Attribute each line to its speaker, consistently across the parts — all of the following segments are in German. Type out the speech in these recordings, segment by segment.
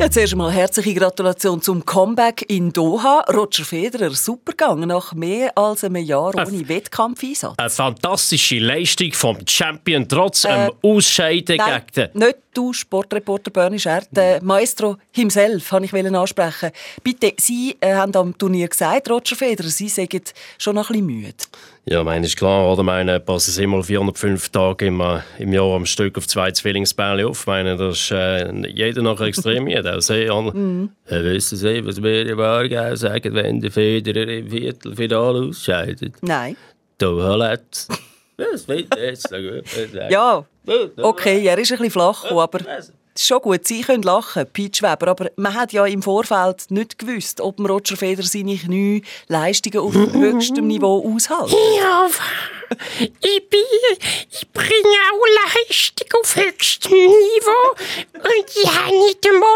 Speaker 1: Ja, zuerst einmal herzliche Gratulation zum Comeback in Doha. Roger Federer, super gegangen nach mehr als einem Jahr ohne Wettkampfeinsatz.
Speaker 2: Eine fantastische Leistung vom Champion trotz äh, einem Ausscheiden
Speaker 1: nein,
Speaker 2: gegen den...
Speaker 1: nicht du, Sportreporter Bernie Schert, der Maestro himself, wollte ich ansprechen. Bitte, Sie äh, haben am Turnier gesagt, Roger Federer, Sie sind schon noch ein bisschen müde.
Speaker 2: Ja, meine ist klar, oder? Meine passen sie immer 405 Tage im, im Jahr am Stück auf zwei Zwillingsbälle auf. Meine, das ist äh, jeder noch extrem müde. Sie, mhm. äh, wissen Sie, was wir im Aargau sagen, wenn der Federer im Viertelfinale ausscheidet?
Speaker 1: Nein. Wird jetzt Ja, okay, er ist ein bisschen flach, aber schon gut, Sie können lachen, Peach Weber, aber man hat ja im Vorfeld nicht gewusst, ob Roger Federer seine Knie Leistungen auf höchstem Niveau aushält.
Speaker 3: Ja, ich bin, ich bringe auch Leistung auf höchstem Niveau und ich habe nicht einmal.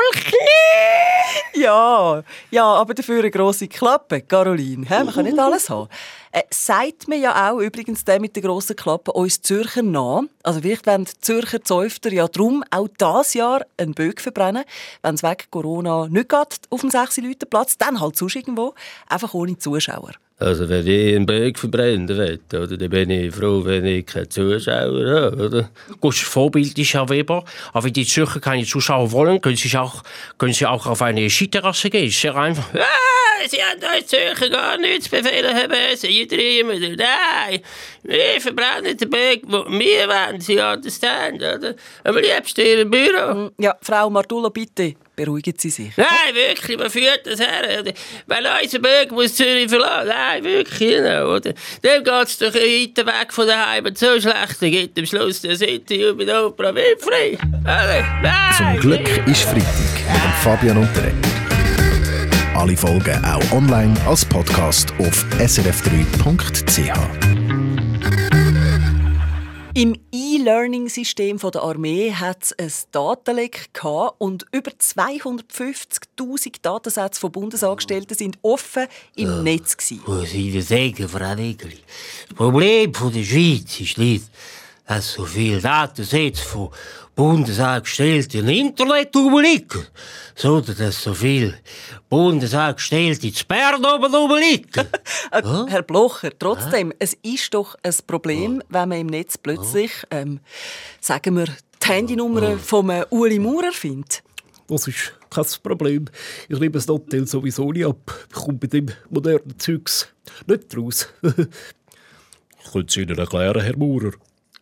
Speaker 1: Ja, ja, aber dafür eine grosse Klappe, Caroline. Man kann nicht alles haben. Äh, sagt mir ja auch übrigens der mit der grossen Klappe uns Zürcher nach. Also vielleicht wollen die Zürcher Zäufter ja drum auch dieses Jahr einen Böck verbrennen. Wenn es wegen Corona nicht geht auf dem 6 Leute Platz, dann halt sonst irgendwo, einfach ohne Zuschauer.
Speaker 2: Also wenn ich einen Berg verbrennen will, oder, dann bin ich froh, wenn ich keine Zuschauer habe. Oder?
Speaker 4: Gut, Vorbild ist Herr Weber. Aber wenn die Zürcher keine Zuschauer wollen, können sie auch, können sie auch auf eine Skiterrasse gehen. Sehr einfach.
Speaker 3: Ah, sie haben euch Zürcher gar nichts befehlen, Herr Böse. Jeder immer. Nein, wir verbrennen den Berg, wo wir wollen. Sie understand, oder? Am liebsten ihrem Büro.
Speaker 1: Ja, Frau Martullo, bitte. Beruhigen Sie sich.
Speaker 3: Nein, wirklich, man führt das her. Weil unser Bürger muss Zürich verlassen. Nein, wirklich, genau. Oder? Dem geht es doch weiter weg von der Heimat so schlecht, dann gibt am Schluss der Interview mit Oprah Winfrey. Nein,
Speaker 5: Zum Glück ist Freitag mit Fabian Unterreger. Alle Folgen auch online als Podcast auf srf3.ch.
Speaker 1: Im E-Learning-System der Armee hat es ein Datenleck und über 250.000 Datensätze von Bundesangestellten sind offen im ja, Netz gewesen.
Speaker 6: Dir sagen, Frau Regeli, das Problem der Schweiz ist nicht, dass so viele Datensätze von Bundesangestellte im Internet rumliegen, sondern dass so viele Bundesangestellte in Bern oben rumliegen.
Speaker 1: Äh, Herr Blocher, trotzdem, ja? es ist doch ein Problem, ja. wenn man im Netz plötzlich, ähm, sagen wir, die Handynummer ja. von Uli Maurer findet.
Speaker 7: Das ist kein Problem. Ich nehme das Hotel sowieso nicht ab. Ich komme bei dem modernen Zeugs nicht raus.
Speaker 8: ich könnte es Ihnen erklären, Herr Maurer.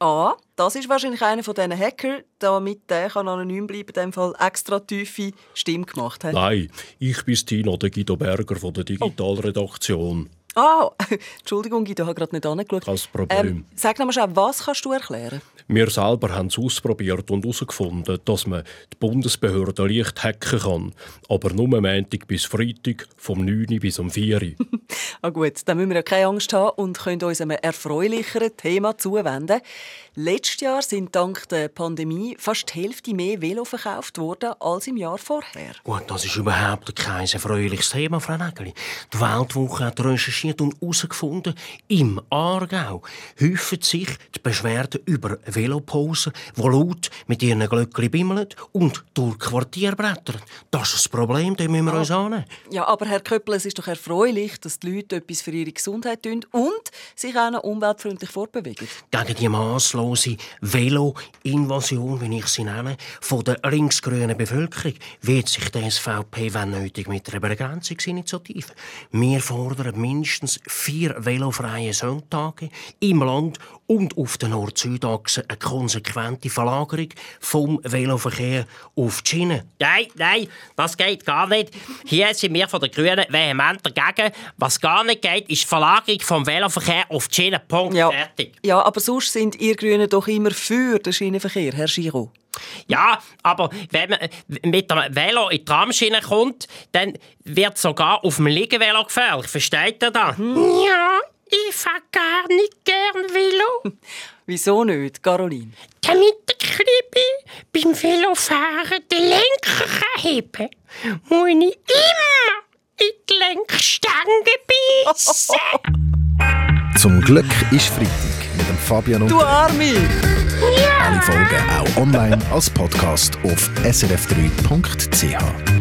Speaker 1: Ah, das ist wahrscheinlich einer von diesen Hacker, damit der kann anonym bleiben, in dem Fall extra tiefe Stimme gemacht hat.
Speaker 8: Nein, ich bin Tino, der Guido Berger von der Digitalredaktion. Oh.
Speaker 1: Ah, Entschuldigung, ich habe gerade nicht angeschaut.
Speaker 8: Kein Problem. Ähm,
Speaker 1: sag noch mal was kannst du erklären?
Speaker 8: Wir selber haben es ausprobiert und herausgefunden, dass man die Bundesbehörde leicht hacken kann. Aber nur Montag bis Freitag, vom 9 bis um 4
Speaker 1: ah gut, dann müssen wir ja keine Angst haben und können uns einem erfreulicheren Thema zuwenden. Letztes Jahr sind dank der Pandemie fast die Hälfte mehr Velo verkauft worden als im Jahr vorher.
Speaker 4: Gut, das ist überhaupt kein erfreuliches Thema, Frau Nägeli. Die Weltwoche hat recherchiert und herausgefunden, im Aargau häufen sich die Beschwerden über Veloposen, die laut mit ihren Glöckchen bimmeln und durch Quartier brettern. Das ist das Problem, das müssen wir uns annehmen.
Speaker 1: Ja, aber Herr Köppel, es ist doch erfreulich, dass die Leute etwas für ihre Gesundheit tun und sich auch noch umweltfreundlich fortbewegen.
Speaker 4: Gegen die Massnahmen maßlose Velo-Invasion, wie ich sie nenne, von der linksgrünen Bevölkerung wird sich die SVP, wenn nötig, mit einer Begrenzungsinitiative. Wir fordern mindestens vier velofreie Sonntage im Land und auf der Nord-Süd-Achse eine konsequente Verlagerung vom Veloverkehr auf die Schiene.
Speaker 9: Nein, nein, das geht gar nicht. Hier sind wir von den Grünen vehement dagegen. Was gar nicht geht, ist die Verlagerung vom Veloverkehr auf die Schiene. Punkt.
Speaker 1: Ja.
Speaker 9: Fertig.
Speaker 1: Ja, aber sonst sind ihr Grünen doch immer für den Schienenverkehr, Herr Giro.
Speaker 9: Ja, aber wenn man mit dem Velo in die Tramschiene kommt, dann wird sogar auf dem Liegevelo gefährlich. Versteht ihr das?
Speaker 3: Hm. Ja, ich fahre gar nicht gern Velo.
Speaker 1: Wieso nicht, Caroline?
Speaker 3: Damit der Kribi beim Velofahren den Lenker heben kann, muss ich immer in die Lenkstange beißen.
Speaker 5: Zum Glück ist Freitag mit dem Fabian und
Speaker 1: Du Arme!
Speaker 5: alle Folgen auch online als Podcast auf srf3.ch.